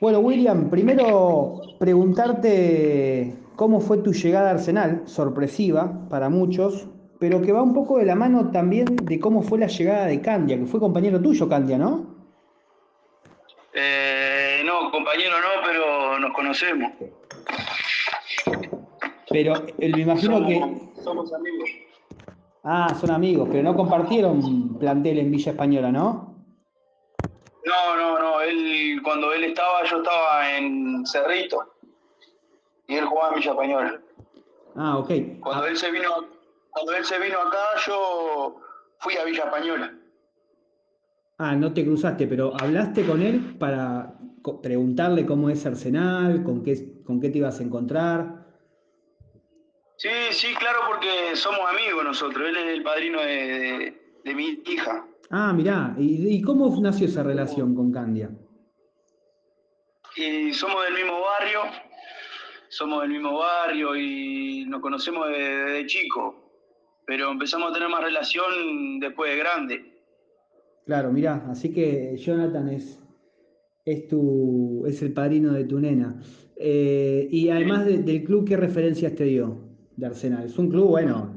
Bueno, William, primero preguntarte cómo fue tu llegada a Arsenal, sorpresiva para muchos, pero que va un poco de la mano también de cómo fue la llegada de Candia, que fue compañero tuyo, Candia, ¿no? Eh, no, compañero no, pero nos conocemos. Pero eh, me imagino somos, que... Somos amigos. Ah, son amigos, pero no compartieron plantel en Villa Española, ¿no? No, no, no. Él, cuando él estaba, yo estaba en Cerrito. Y él jugaba en Villa Española. Ah, ok. Cuando él se vino, cuando él se vino acá, yo fui a Villa Española. Ah, no te cruzaste, pero hablaste con él para preguntarle cómo es Arsenal, con qué, con qué te ibas a encontrar. Sí, sí, claro, porque somos amigos nosotros. Él es el padrino de, de- de mi hija. Ah, mirá, ¿y, y cómo nació esa relación con Candia? Y somos del mismo barrio, somos del mismo barrio y nos conocemos desde, desde chico. Pero empezamos a tener más relación después de grande. Claro, mirá, así que Jonathan es, es, tu, es el padrino de tu nena. Eh, y además de- del club, ¿qué referencias te dio de Arsenal? Es un club, bueno,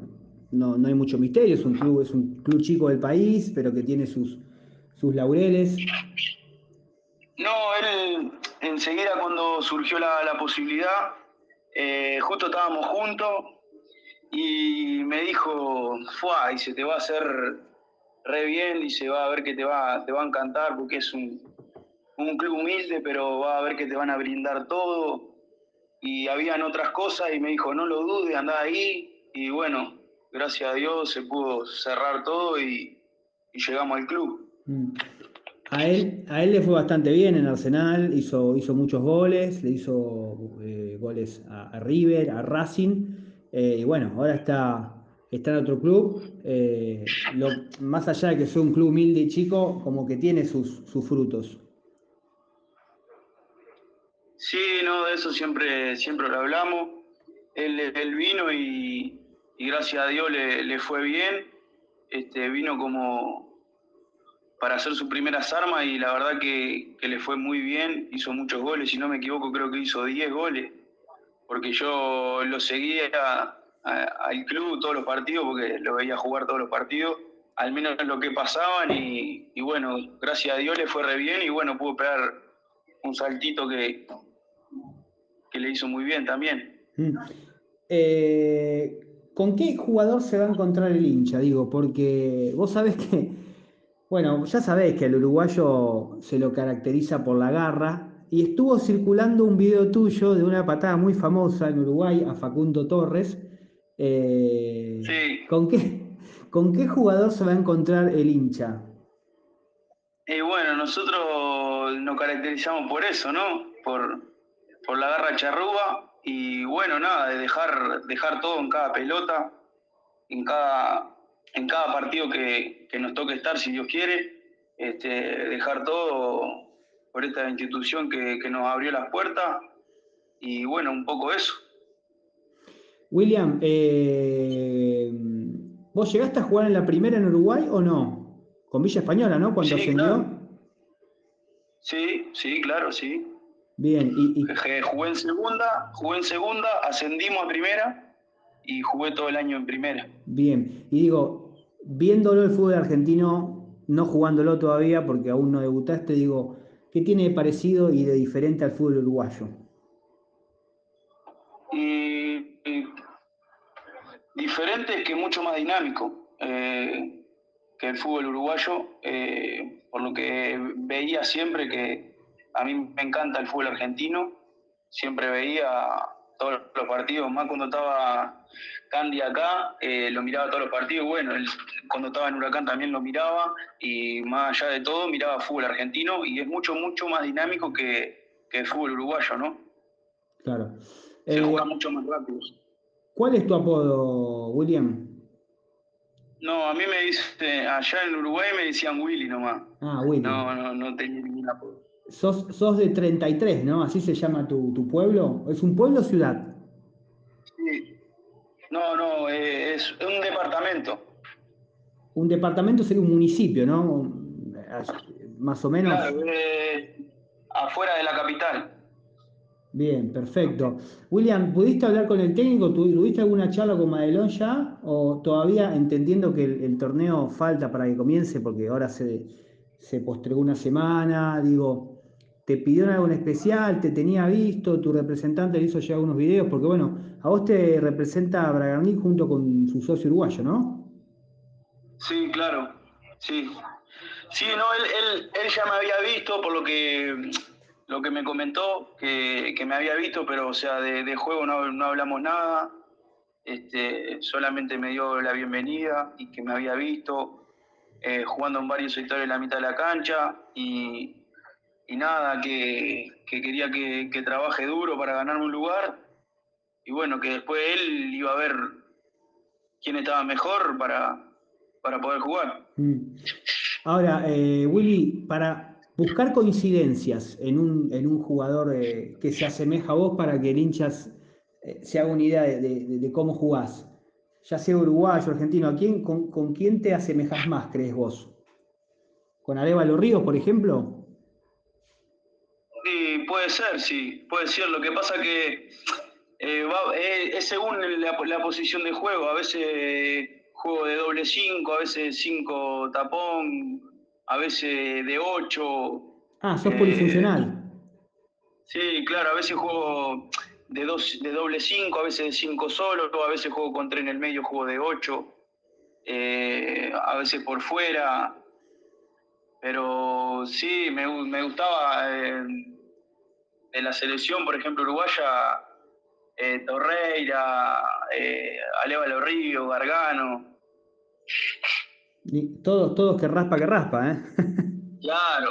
no, no hay mucho misterio, es un club, es un club chico del país, pero que tiene sus, sus laureles. No, él enseguida cuando surgió la, la posibilidad, eh, justo estábamos juntos y me dijo, Fua, y se te va a hacer re bien y se va a ver que te va, te va a encantar porque es un, un club humilde, pero va a ver que te van a brindar todo. Y habían otras cosas y me dijo, no lo dudes, anda ahí. Y bueno, gracias a Dios se pudo cerrar todo y, y llegamos al club. Mm. A él, a él le fue bastante bien en Arsenal, hizo, hizo muchos goles, le hizo eh, goles a, a River, a Racing, eh, y bueno, ahora está, está en otro club. eh, lo- más allá de que sea un club humilde y chico, como que tiene sus, sus frutos. Sí, no, de eso siempre, siempre lo hablamos. Él, él vino y, y gracias a Dios le, le fue bien. Este, vino como para hacer sus primeras armas y la verdad que, que le fue muy bien. Hizo muchos goles, si no me equivoco creo que hizo 10 goles. Porque yo lo seguía al club todos los partidos, porque lo veía jugar todos los partidos, al menos lo que pasaban y, y bueno, gracias a Dios le fue re bien y bueno, pudo pegar un saltito que, que le hizo muy bien también. Mm. Eh, ¿con qué jugador se va a encontrar el hincha? Digo, porque vos sabés que, bueno, ya sabés que el uruguayo se lo caracteriza por la garra, y estuvo circulando un video tuyo de una patada muy famosa en Uruguay a Facundo Torres. Eh, Sí. ¿con qué, ¿Con qué jugador se va a encontrar el hincha? Y bueno, nosotros nos caracterizamos por eso, ¿no? Por, por la garra charrúa y bueno, nada, de dejar, dejar todo en cada pelota, en cada, en cada partido que, que nos toque estar, si Dios quiere, este, dejar todo por esta institución que, que nos abrió las puertas y bueno, un poco eso. William, eh, ¿vos llegaste a jugar en la primera en Uruguay o no? Con Villa Española, ¿no? Cuando Sí, ascendió. claro. Sí, sí, claro, sí. Bien, y, Jugué en segunda, jugué en segunda, ascendimos a primera y jugué todo el año en primera. bien. Y digo, viéndolo el fútbol argentino, no jugándolo todavía porque aún no debutaste, digo, ¿qué tiene de parecido y de diferente al fútbol uruguayo? Diferente es que mucho más dinámico eh, que el fútbol uruguayo, eh, por lo que veía siempre que a mí me encanta el fútbol argentino, siempre veía todos los partidos, más cuando estaba Candy acá, eh, lo miraba todos los partidos, bueno, él, cuando estaba en Huracán también lo miraba y más allá de todo miraba fútbol argentino y es mucho, mucho más dinámico que, que el fútbol uruguayo, ¿no? Claro. Se Eh, juega mucho más rápido. ¿Cuál es tu apodo, William? No, a mí me dice, allá en Uruguay me decían Willy nomás. Ah, William. No, no, no tenía ningún apodo. Sos, sos de 33, ¿no? ¿Así se llama tu, tu pueblo? ¿Es un pueblo o ciudad? Sí. No, no, eh, es un departamento. Un departamento sería un municipio, ¿no? Más o menos. Claro, eh, afuera de la capital. Bien, perfecto. William, ¿pudiste hablar con el técnico? ¿Tuviste alguna charla con Madelón ya? ¿O todavía entendiendo que el, torneo falta para que comience porque ahora se, se postergó una semana? Digo, ¿te pidieron algo en especial? ¿Te tenía visto? ¿Tu representante le hizo ya algunos videos? Porque bueno, a vos te representa Bragarnik junto con su socio uruguayo, ¿no? Sí, claro. Sí. Sí, no, él, él ya me había visto por lo que lo que me comentó, que, me había visto, pero o sea, de, juego no, hablamos nada, este, solamente me dio la bienvenida y que me había visto eh, jugando en varios sectores en la mitad de la cancha y, nada, que, quería que, trabaje duro para ganarme un lugar y bueno, que después él iba a ver quién estaba mejor para, para poder jugar. Mm. Ahora, eh, Willy, para, buscar coincidencias en un, en un jugador eh, que se asemeja a vos para que el hinchas eh, se haga una idea de, cómo jugás. Ya sea uruguayo, argentino, ¿a quién, con, quién te asemejas más, crees vos? ¿Con Arevalo Ríos, por ejemplo? Sí, puede ser, sí, puede ser. Lo que pasa que eh, es según la, la, posición de juego. A veces juego de doble 5, a veces 5 tapón, a veces de 8. Ah, sos polifuncional. Sí, claro, a veces juego de, dos, de doble 5, a veces de 5 solo, a veces juego con 3 en el medio, juego de 8, eh, a veces por fuera. Pero sí, me, me gustaba eh, de la selección, por ejemplo, uruguaya, eh, Torreira, eh, Aleva Río, Gargano. Todos, todos que raspa, que raspa, ¿eh? Claro,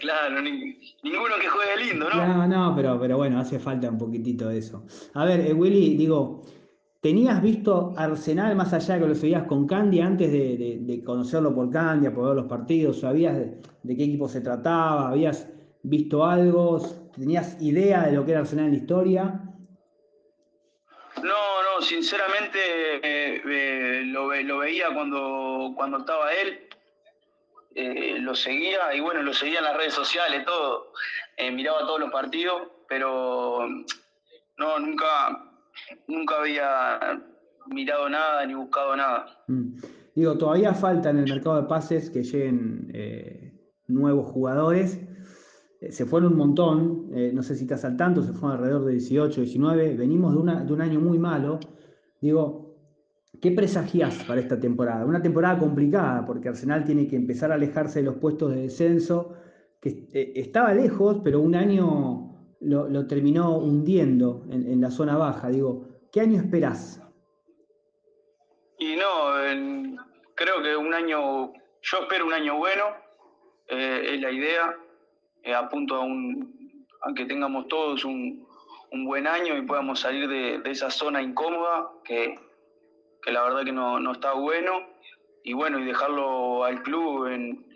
claro, ninguno que juegue lindo, ¿no? No, no, pero, pero bueno, hace falta un poquitito de eso. A ver, eh, Willy, digo, ¿tenías visto Arsenal más allá de que lo seguías con Candia antes de, conocerlo por Candia, por ver los partidos? ¿Sabías de, qué equipo se trataba? ¿Habías visto algo? ¿Tenías idea de lo que era Arsenal en la historia? No, no, sinceramente eh, eh, lo, veía cuando, cuando estaba él, eh, lo seguía y bueno, lo seguía en las redes sociales, todo, miraba todos los partidos, pero no, nunca, nunca había mirado nada ni buscado nada. Mm. Digo, todavía falta en el mercado de pases que lleguen nuevos jugadores se fueron un montón, eh, no sé si estás al tanto, se fueron alrededor de 18, 19, venimos de, de un año muy malo. Digo, ¿qué presagias para esta temporada? Una temporada complicada, porque Arsenal tiene que empezar a alejarse de los puestos de descenso, que eh, estaba lejos, pero un año lo, terminó hundiendo en, la zona baja. Digo, ¿qué año esperás? Y no, creo que un año, yo espero un año bueno, es la idea eh, apunto a, un, a que tengamos todos un, un buen año y podamos salir de, esa zona incómoda que, que, la verdad que no, no, está bueno y bueno, y dejarlo al club en,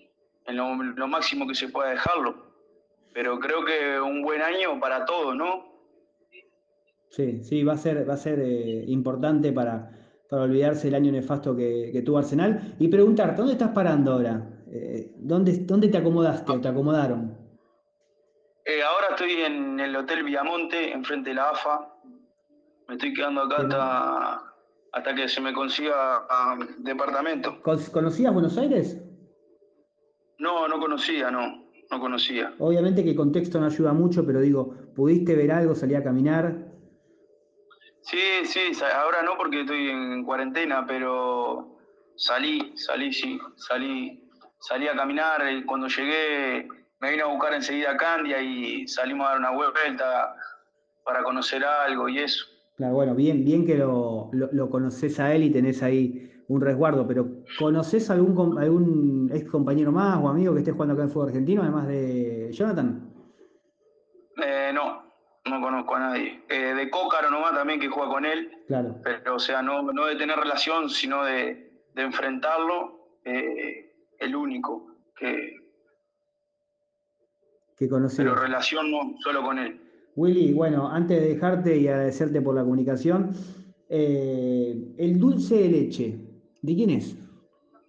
en lo, máximo que se pueda dejarlo. Pero creo que un buen año para todos, ¿no? Sí, sí, va a ser, va a ser eh, importante para, para olvidarse el año nefasto que, que, tuvo Arsenal. Y preguntarte, ¿dónde estás parando ahora? Eh, ¿dónde, ¿Dónde te acomodaste o te acomodaron? Eh, ahora estoy en el Hotel Viamonte, enfrente de la AFA. Me estoy quedando acá hasta, que se me consiga um, departamento. ¿Conocías Buenos Aires? No, no conocía, no. No conocía. Obviamente que el contexto no ayuda mucho, pero digo, ¿pudiste ver algo, salir a caminar? Sí, sí, ahora no porque estoy en cuarentena, pero salí, salí, sí, salí, salí a caminar. Cuando llegué me vino a buscar enseguida Candia y salimos a dar una vuelta para conocer algo y eso. Claro, bueno, bien, bien que lo, lo, conoces a él y tenés ahí un resguardo, pero ¿conoces algún, algún ex compañero más o amigo que esté jugando acá en fútbol argentino, además de Jonathan? Eh, no, no conozco a nadie. Eh, de Cócaro nomás también que juega con él. Claro. Pero, o sea, no, no de tener relación, sino de, enfrentarlo, eh, el único que, que Pero relación no, solo con él. Willy, bueno, antes de dejarte y agradecerte por la comunicación, eh, el dulce de leche, ¿de quién es?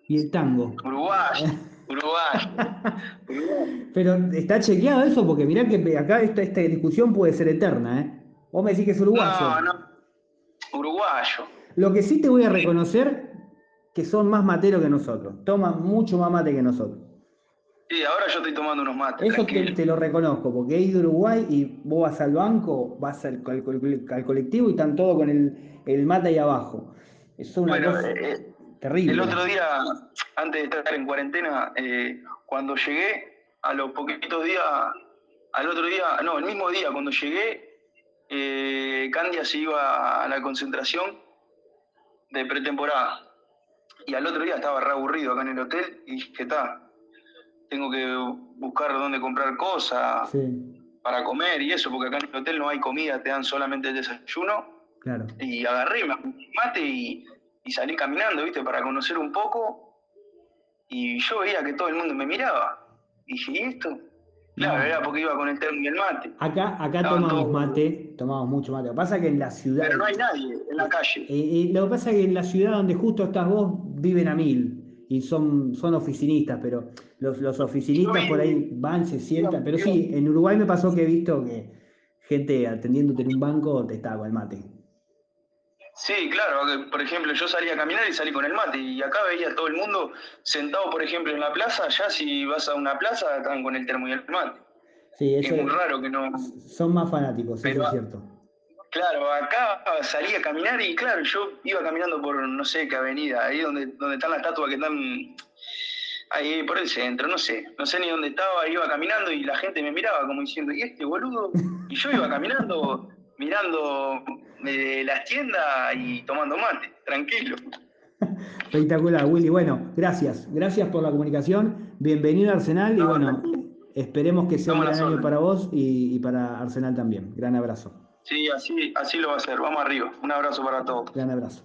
Y el tango. Uruguay. Uruguay. Pero está chequeado eso, porque mirá que acá esta, esta discusión puede ser eterna, ¿eh? Vos me decís que es uruguayo. No, no. Uruguayo. Lo que sí te voy a reconocer que son más materos que nosotros. Toman mucho más mate que nosotros. Sí, ahora yo estoy tomando unos mates. Eso te, te lo reconozco, porque he ido a Uruguay y vos vas al banco, vas al, al- al colectivo y están todos con el, el mate ahí abajo. Es una Bueno, cosa eh, terrible. El otro día, antes de estar en cuarentena, eh, cuando llegué, a los poquitos días, al otro día, no, el mismo día, cuando llegué, eh, Candia se iba a la concentración de pretemporada. Y al otro día estaba re aburrido acá en el hotel y dije, está, tengo que buscar dónde comprar cosas Sí, para comer y eso, porque acá en el hotel no hay comida, te dan solamente el desayuno claro. y agarré, me mate y, y salí caminando, ¿viste? Para conocer un poco. Y yo veía que todo el mundo me miraba. Y dije, ¿y esto? Claro, No. era porque iba con el termo y el mate. Acá, acá Estaban tomamos todos- mate, tomamos mucho mate. Lo que pasa es que en la ciudad. Pero no hay nadie en la calle. Eh, eh, lo que pasa es que en la ciudad donde justo estás vos viven a mil y son, son oficinistas, pero los, los oficinistas por ahí van, se sientan. Pero yo- sí, en Uruguay me pasó que he visto que gente atendiéndote en un banco te estaba con el mate. Sí, claro, por ejemplo, yo salí a caminar y salí con el mate. Y acá veía a todo el mundo sentado, por ejemplo, en la plaza. Ya si vas a una plaza, están con el termo y el mate. Sí, Es eso muy raro que no. son más fanáticos, eso es cierto. Claro, acá salí a caminar y claro, yo iba caminando por no sé qué avenida, ahí donde, donde están las estatuas que están ahí por el centro, no sé, no sé ni dónde estaba, iba caminando y la gente me miraba como diciendo, ¿y este boludo? Y yo iba caminando, mirando eh, las tiendas y tomando mate, tranquilo. Espectacular, Willy. Bueno, gracias. Gracias por la comunicación. Bienvenido a Arsenal y No, bueno, esperemos que sea un gran año para vos y, y para Arsenal también. Gran abrazo. Sí, así, así lo va a hacer, vamos arriba, un abrazo para todos. Gran abrazo.